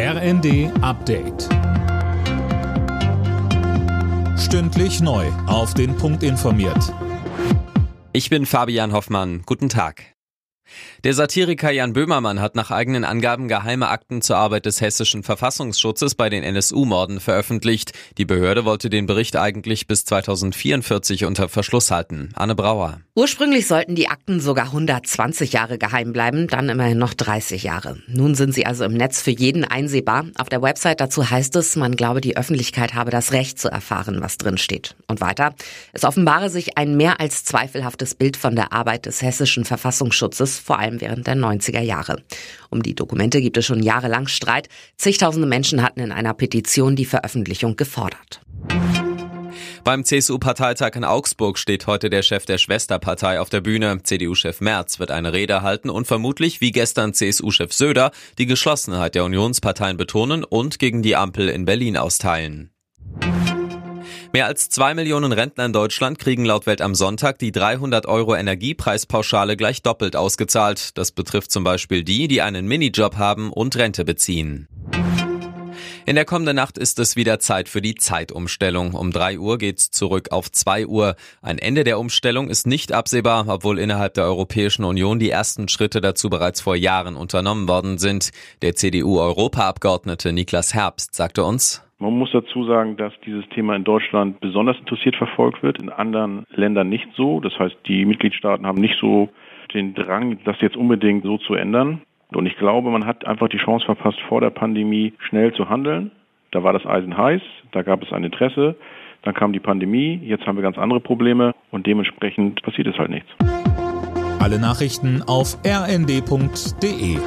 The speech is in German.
RND Update. Stündlich neu. Auf den Punkt informiert. Ich bin Fabian Hoffmann. Guten Tag. Der Satiriker Jan Böhmermann hat nach eigenen Angaben geheime Akten zur Arbeit des hessischen Verfassungsschutzes bei den NSU-Morden veröffentlicht. Die Behörde wollte den Bericht eigentlich bis 2044 unter Verschluss halten. Anne Brauer. Ursprünglich sollten die Akten sogar 120 Jahre geheim bleiben, dann immerhin noch 30 Jahre. Nun sind sie also im Netz für jeden einsehbar. Auf der Website dazu heißt es, man glaube, die Öffentlichkeit habe das Recht zu erfahren, was drin steht. Und weiter, es offenbare sich ein mehr als zweifelhaftes Bild von der Arbeit des hessischen Verfassungsschutzes, vor allem während der 90er Jahre. Um die Dokumente gibt es schon jahrelang Streit. Zigtausende Menschen hatten in einer Petition die Veröffentlichung gefordert. Beim CSU-Parteitag in Augsburg steht heute der Chef der Schwesterpartei auf der Bühne. CDU-Chef Merz wird eine Rede halten und vermutlich, wie gestern CSU-Chef Söder, die Geschlossenheit der Unionsparteien betonen und gegen die Ampel in Berlin austeilen. Mehr als zwei Millionen Rentner in Deutschland kriegen laut Welt am Sonntag die 300 Euro Energiepreispauschale gleich doppelt ausgezahlt. Das betrifft zum Beispiel die, die einen Minijob haben und Rente beziehen. In der kommenden Nacht ist es wieder Zeit für die Zeitumstellung. Um 3 Uhr geht's zurück auf 2 Uhr. Ein Ende der Umstellung ist nicht absehbar, obwohl innerhalb der Europäischen Union die ersten Schritte dazu bereits vor Jahren unternommen worden sind. Der CDU-Europaabgeordnete Niklas Herbst sagte uns, man muss dazu sagen, dass dieses Thema in Deutschland besonders interessiert verfolgt wird, in anderen Ländern nicht so. Das heißt, die Mitgliedstaaten haben nicht so den Drang, das jetzt unbedingt so zu ändern. Und ich glaube, man hat einfach die Chance verpasst, vor der Pandemie schnell zu handeln. Da war das Eisen heiß, da gab es ein Interesse, dann kam die Pandemie, jetzt haben wir ganz andere Probleme und dementsprechend passiert es halt nichts. Alle Nachrichten auf rnd.de